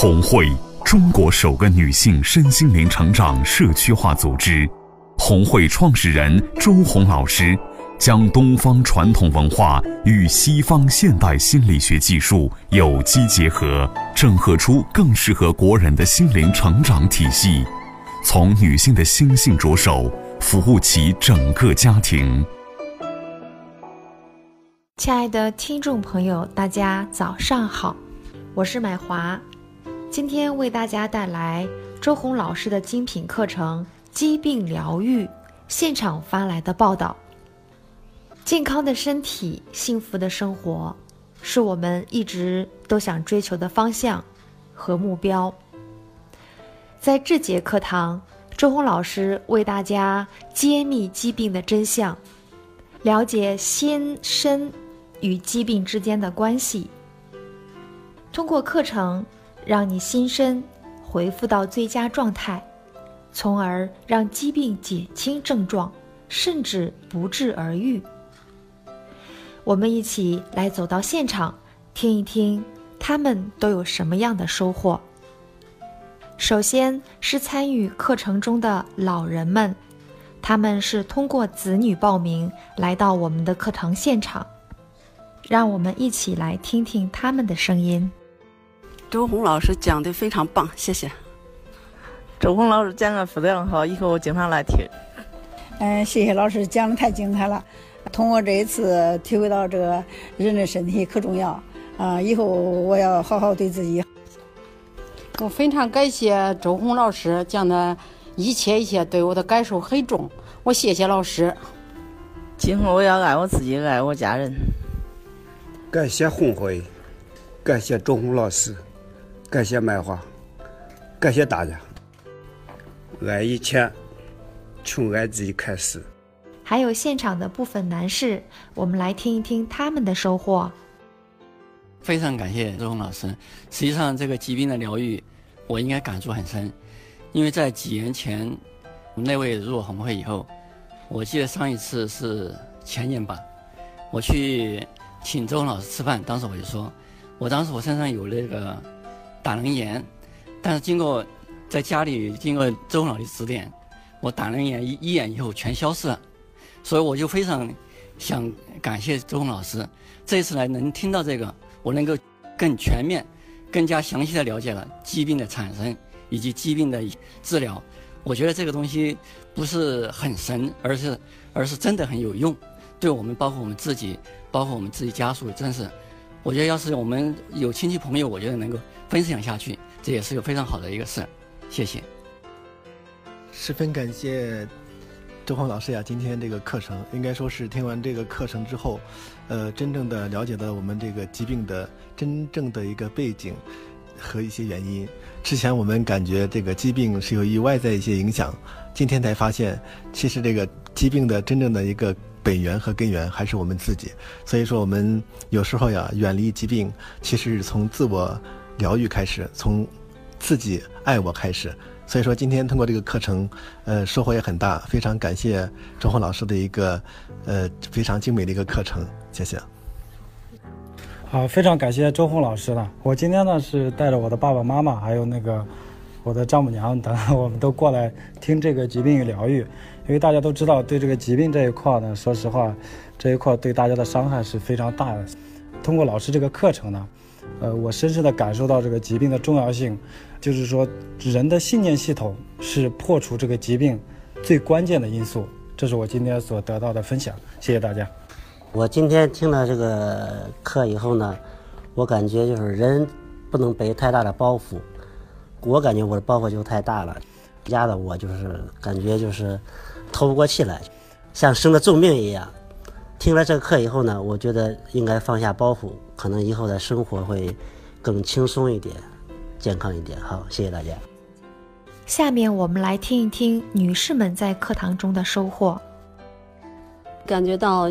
红会，中国首个女性身心灵成长社区化组织。红会创始人周红老师将东方传统文化与西方现代心理学技术有机结合，整合出更适合国人的心灵成长体系。从女性的心性着手，服务起整个家庭。亲爱的听众朋友，大家早上好，我是买华。今天为大家带来周红老师的精品课程《疾病疗愈》现场发来的报道。健康的身体，幸福的生活，是我们一直都想追求的方向和目标。在这节课堂，周红老师为大家揭秘疾病的真相，了解心身与疾病之间的关系。通过课程。让你心身恢复到最佳状态，从而让疾病减轻症状，甚至不治而愈。我们一起来走到现场，听一听他们都有什么样的收获。首先是参与课程中的老人们，他们是通过子女报名来到我们的课堂现场，让我们一起来听听他们的声音。周红老师讲的非常棒，谢谢。周红老师讲的非常好，以后我经常来听。嗯，谢谢老师讲的太精彩了。通过这一次，体会到这个人的身体可重要啊！以后我要好好对自己。我非常感谢周红老师讲的一切一切，对我的感受很重。我谢谢老师。今后我要爱我自己，爱我家人。感谢红会，感谢周红老师。感谢麦花，感谢大家。爱以前，从爱自己开始。还有现场的部分男士，我们来听一听他们的收获。非常感谢周红老师。实际上，这个疾病的疗愈，我应该感触很深，因为在几年前，那位入红会以后，我记得上一次是前年吧，我去请周红老师吃饭，当时我就说，我当时我身上有那个。胆囊炎，但是经过在家里经过周老的指点，我胆囊炎一一眼以后全消失了，所以我就非常想感谢周红老师。这次来能听到这个，我能够更全面、更加详细的了解了疾病的产生以及疾病的治疗。我觉得这个东西不是很神，而是而是真的很有用，对我们包括我们自己，包括我们自己家属，真是。我觉得要是我们有亲戚朋友，我觉得能够分享下去，这也是个非常好的一个事。谢谢。十分感谢周黄老师呀，今天这个课程应该说是听完这个课程之后，呃，真正的了解到我们这个疾病的真正的一个背景和一些原因。之前我们感觉这个疾病是由于外在一些影响，今天才发现，其实这个疾病的真正的一个。本源和根源还是我们自己，所以说我们有时候呀，远离疾病，其实是从自我疗愈开始，从自己爱我开始。所以说今天通过这个课程，呃，收获也很大，非常感谢周红老师的一个呃非常精美的一个课程，谢谢。好，非常感谢周红老师了。我今天呢是带着我的爸爸妈妈，还有那个我的丈母娘等，我们都过来听这个疾病与疗愈。因为大家都知道，对这个疾病这一块呢，说实话，这一块对大家的伤害是非常大的。通过老师这个课程呢，呃，我深深的感受到这个疾病的重要性，就是说，人的信念系统是破除这个疾病最关键的因素。这是我今天所得到的分享，谢谢大家。我今天听了这个课以后呢，我感觉就是人不能背太大的包袱，我感觉我的包袱就太大了，压的我就是感觉就是。透不过气来，像生了重病一样。听了这个课以后呢，我觉得应该放下包袱，可能以后的生活会更轻松一点，健康一点。好，谢谢大家。下面我们来听一听女士们在课堂中的收获。感觉到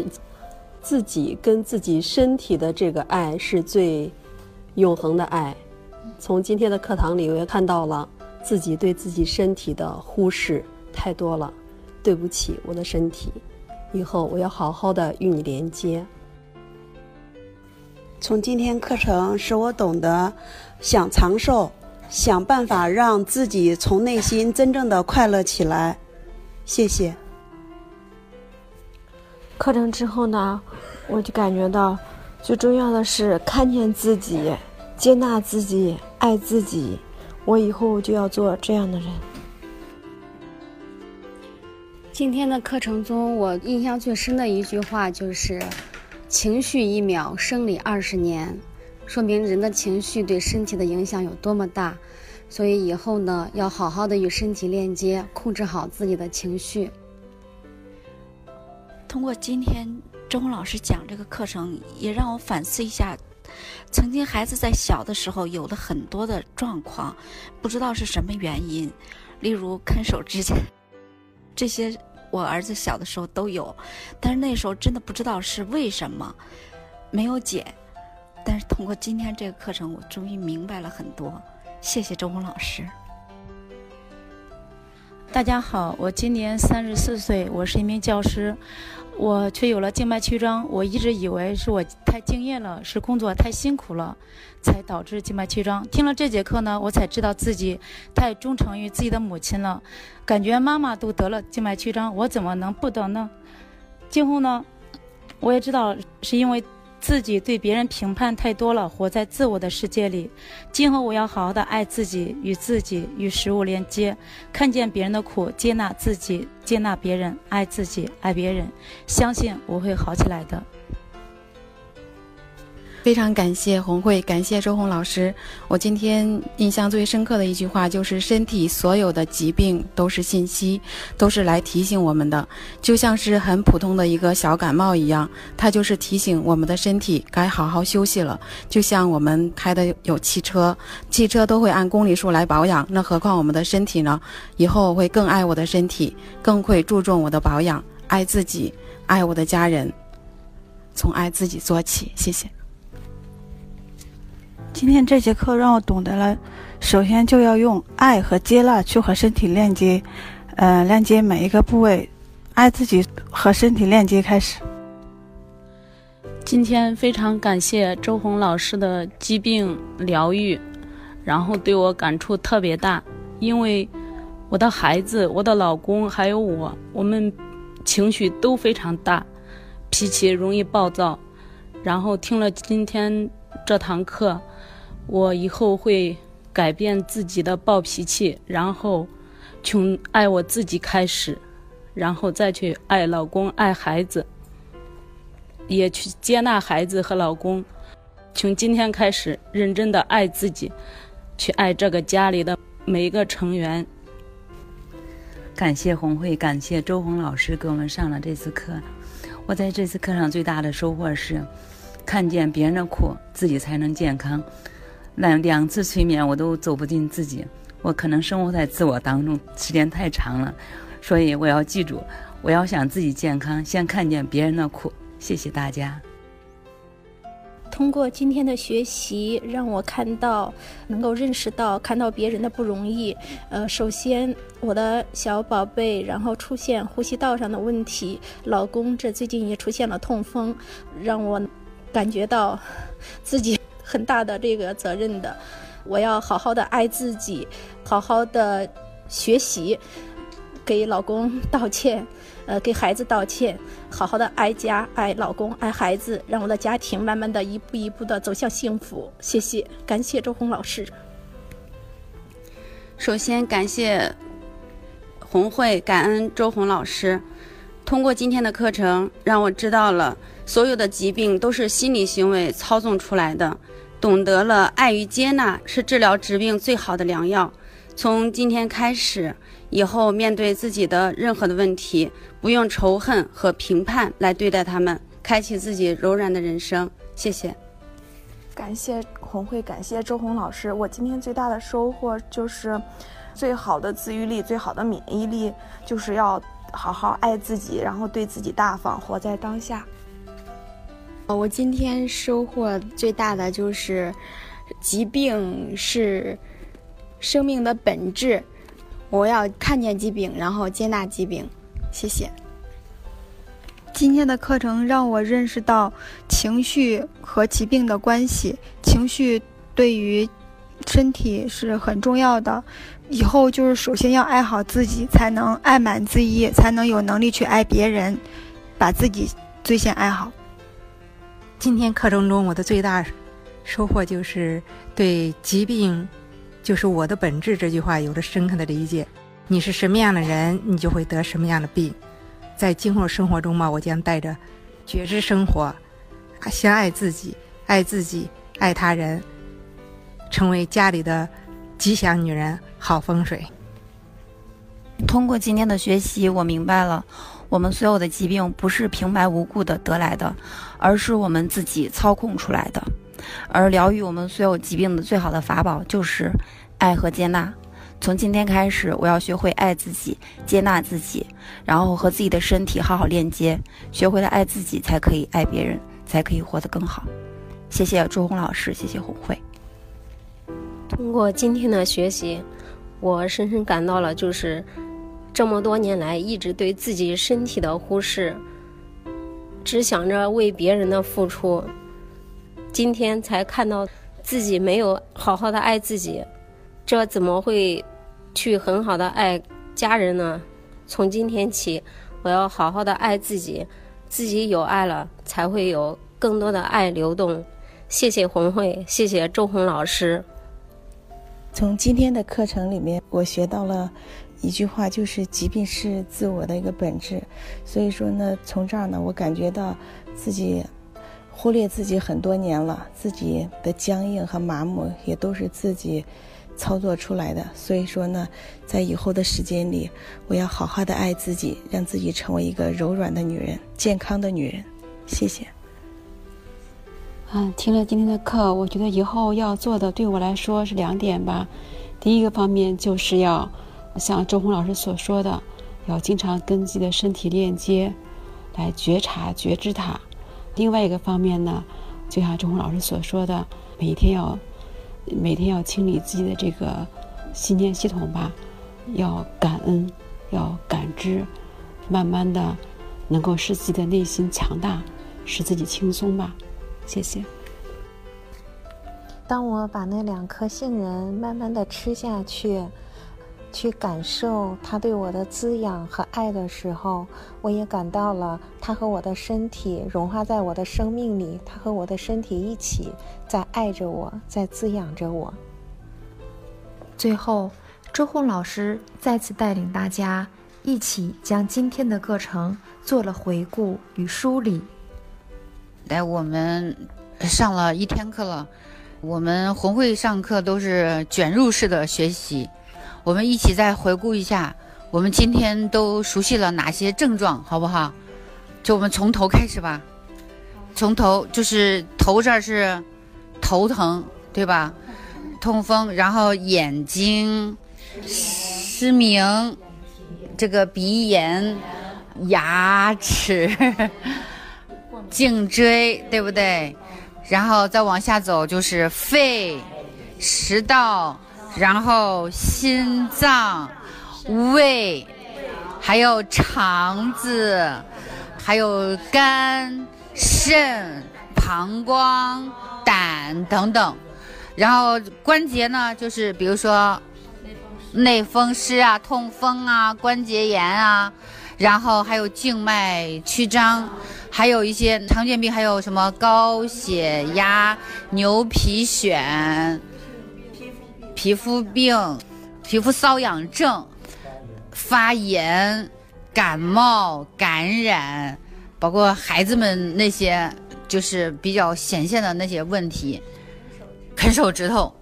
自己跟自己身体的这个爱是最永恒的爱。从今天的课堂里，我也看到了自己对自己身体的忽视太多了。对不起，我的身体，以后我要好好的与你连接。从今天课程使我懂得想长寿，想办法让自己从内心真正的快乐起来。谢谢。课程之后呢，我就感觉到最重要的是看见自己、接纳自己、爱自己。我以后就要做这样的人。今天的课程中，我印象最深的一句话就是：“情绪一秒，生理二十年。”说明人的情绪对身体的影响有多么大。所以以后呢，要好好的与身体链接，控制好自己的情绪。通过今天周老师讲这个课程，也让我反思一下。曾经孩子在小的时候有了很多的状况，不知道是什么原因，例如看手指甲，这些我儿子小的时候都有，但是那时候真的不知道是为什么，没有解。但是通过今天这个课程，我终于明白了很多。谢谢周红老师。大家好，我今年三十四岁，我是一名教师。我却有了静脉曲张，我一直以为是我太敬业了，是工作太辛苦了，才导致静脉曲张。听了这节课呢，我才知道自己太忠诚于自己的母亲了。感觉妈妈都得了静脉曲张，我怎么能不得呢？今后呢，我也知道是因为。自己对别人评判太多了，活在自我的世界里。今后我要好好的爱自己，与自己与食物连接，看见别人的苦，接纳自己，接纳别人，爱自己，爱别人，相信我会好起来的。非常感谢红会，感谢周红老师。我今天印象最深刻的一句话就是：身体所有的疾病都是信息，都是来提醒我们的，就像是很普通的一个小感冒一样，它就是提醒我们的身体该好好休息了。就像我们开的有汽车，汽车都会按公里数来保养，那何况我们的身体呢？以后我会更爱我的身体，更会注重我的保养，爱自己，爱我的家人，从爱自己做起。谢谢。今天这节课让我懂得了，首先就要用爱和接纳去和身体链接，呃，链接每一个部位，爱自己和身体链接开始。今天非常感谢周红老师的疾病疗愈，然后对我感触特别大，因为我的孩子、我的老公还有我，我们情绪都非常大，脾气容易暴躁，然后听了今天这堂课。我以后会改变自己的暴脾气，然后从爱我自己开始，然后再去爱老公、爱孩子，也去接纳孩子和老公。从今天开始，认真的爱自己，去爱这个家里的每一个成员。感谢红会，感谢周红老师给我们上了这次课。我在这次课上最大的收获是，看见别人的苦，自己才能健康。两两次催眠我都走不进自己，我可能生活在自我当中时间太长了，所以我要记住，我要想自己健康，先看见别人的苦。谢谢大家。通过今天的学习，让我看到，能够认识到，看到别人的不容易。呃，首先我的小宝贝，然后出现呼吸道上的问题，老公这最近也出现了痛风，让我感觉到自己。很大的这个责任的，我要好好的爱自己，好好的学习，给老公道歉，呃，给孩子道歉，好好的爱家、爱老公、爱孩子，让我的家庭慢慢的一步一步的走向幸福。谢谢，感谢周红老师。首先感谢红会，感恩周红老师。通过今天的课程，让我知道了所有的疾病都是心理行为操纵出来的。懂得了爱与接纳是治疗疾病最好的良药。从今天开始，以后面对自己的任何的问题，不用仇恨和评判来对待他们，开启自己柔软的人生。谢谢。感谢红会，感谢周红老师。我今天最大的收获就是，最好的自愈力，最好的免疫力，就是要好好爱自己，然后对自己大方，活在当下。我今天收获最大的就是，疾病是生命的本质。我要看见疾病，然后接纳疾病。谢谢。今天的课程让我认识到情绪和疾病的关系，情绪对于身体是很重要的。以后就是首先要爱好自己，才能爱满自溢，才能有能力去爱别人，把自己最先爱好。今天课程中，我的最大收获就是对疾病就是我的本质这句话有了深刻的理解。你是什么样的人，你就会得什么样的病。在今后生活中嘛，我将带着觉知生活，先爱自己，爱自己，爱他人，成为家里的吉祥女人，好风水。通过今天的学习，我明白了，我们所有的疾病不是平白无故的得来的，而是我们自己操控出来的。而疗愈我们所有疾病的最好的法宝就是爱和接纳。从今天开始，我要学会爱自己，接纳自己，然后和自己的身体好好链接。学会了爱自己，才可以爱别人，才可以活得更好。谢谢朱红老师，谢谢红慧。通过今天的学习，我深深感到了，就是这么多年来一直对自己身体的忽视，只想着为别人的付出，今天才看到自己没有好好的爱自己。这怎么会去很好的爱家人呢？从今天起，我要好好的爱自己，自己有爱了，才会有更多的爱流动。谢谢红慧，谢谢周红老师。从今天的课程里面，我学到了一句话，就是疾病是自我的一个本质。所以说呢，从这儿呢，我感觉到自己忽略自己很多年了，自己的僵硬和麻木也都是自己。操作出来的，所以说呢，在以后的时间里，我要好好的爱自己，让自己成为一个柔软的女人，健康的女人。谢谢。嗯，听了今天的课，我觉得以后要做的，对我来说是两点吧。第一个方面就是要像周红老师所说的，要经常跟自己的身体链接，来觉察、觉知它。另外一个方面呢，就像周红老师所说的，每天要。每天要清理自己的这个信念系统吧，要感恩，要感知，慢慢的能够使自己的内心强大，使自己轻松吧。谢谢。当我把那两颗杏仁慢慢的吃下去。去感受它对我的滋养和爱的时候，我也感到了它和我的身体融化在我的生命里，它和我的身体一起在爱着我，在滋养着我。最后，周红老师再次带领大家一起将今天的课程做了回顾与梳理。来，我们上了一天课了，我们红会上课都是卷入式的学习。我们一起再回顾一下，我们今天都熟悉了哪些症状，好不好？就我们从头开始吧。从头就是头这儿是头疼，对吧？痛风，然后眼睛失明，这个鼻炎，牙齿，颈椎，对不对？然后再往下走就是肺、食道。然后心脏、胃，还有肠子，还有肝、肾、膀胱、胆等等。然后关节呢，就是比如说内风湿啊、痛风啊、关节炎啊，然后还有静脉曲张，还有一些常见病，还有什么高血压、牛皮癣。皮肤病、皮肤瘙痒症、发炎、感冒、感染，包括孩子们那些就是比较显现的那些问题，啃手指头。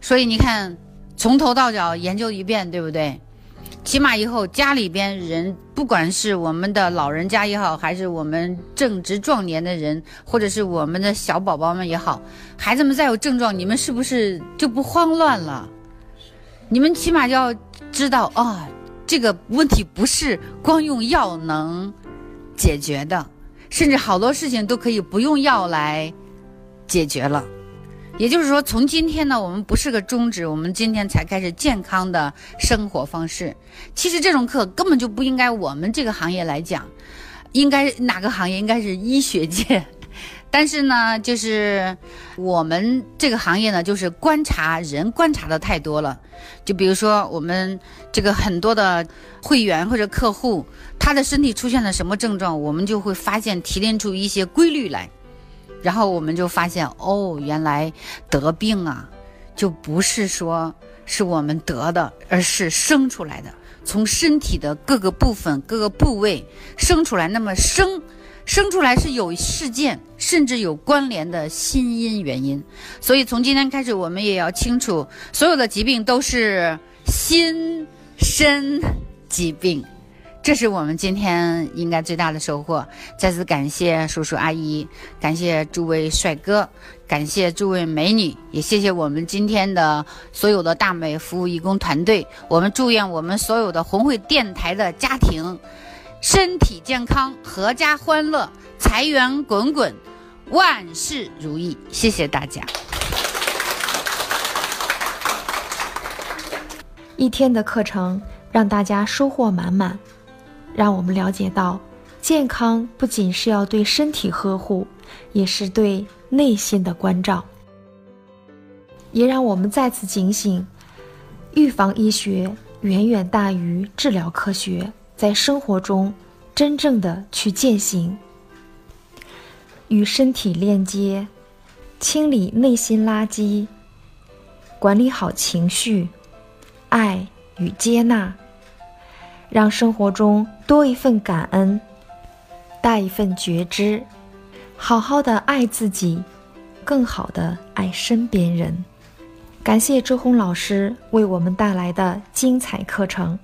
所以你看，从头到脚研究一遍，对不对？起码以后家里边人，不管是我们的老人家也好，还是我们正值壮年的人，或者是我们的小宝宝们也好，孩子们再有症状，你们是不是就不慌乱了？你们起码要知道啊，这个问题不是光用药能解决的，甚至好多事情都可以不用药来解决了。也就是说，从今天呢，我们不是个终止，我们今天才开始健康的生活方式。其实这种课根本就不应该我们这个行业来讲，应该哪个行业？应该是医学界但是呢，就是我们这个行业呢，就是观察人观察的太多了。就比如说我们这个很多的会员或者客户，他的身体出现了什么症状，我们就会发现提炼出一些规律来，然后我们就发现哦，原来得病啊，就不是说是我们得的，而是生出来的，从身体的各个部分、各个部位生出来。那么生。生出来是有事件，甚至有关联的心因原因，所以从今天开始，我们也要清楚，所有的疾病都是心身疾病，这是我们今天应该最大的收获。再次感谢叔叔阿姨，感谢诸位帅哥，感谢诸位美女，也谢谢我们今天的所有的大美服务义工团队。我们祝愿我们所有的红会电台的家庭。身体健康，阖家欢乐，财源滚滚，万事如意。谢谢大家。一天的课程让大家收获满满，让我们了解到，健康不仅是要对身体呵护，也是对内心的关照。也让我们再次警醒，预防医学远远大于治疗科学。在生活中，真正的去践行，与身体链接，清理内心垃圾，管理好情绪，爱与接纳，让生活中多一份感恩，带一份觉知，好好的爱自己，更好的爱身边人。感谢周红老师为我们带来的精彩课程。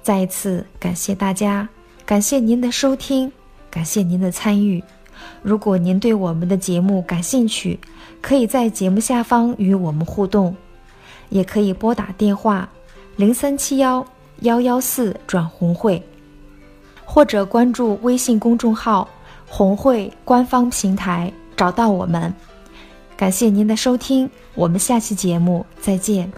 再一次感谢大家，感谢您的收听，感谢您的参与。如果您对我们的节目感兴趣，可以在节目下方与我们互动，也可以拨打电话零三七幺幺幺四转红会，或者关注微信公众号“红会”官方平台找到我们。感谢您的收听，我们下期节目再见。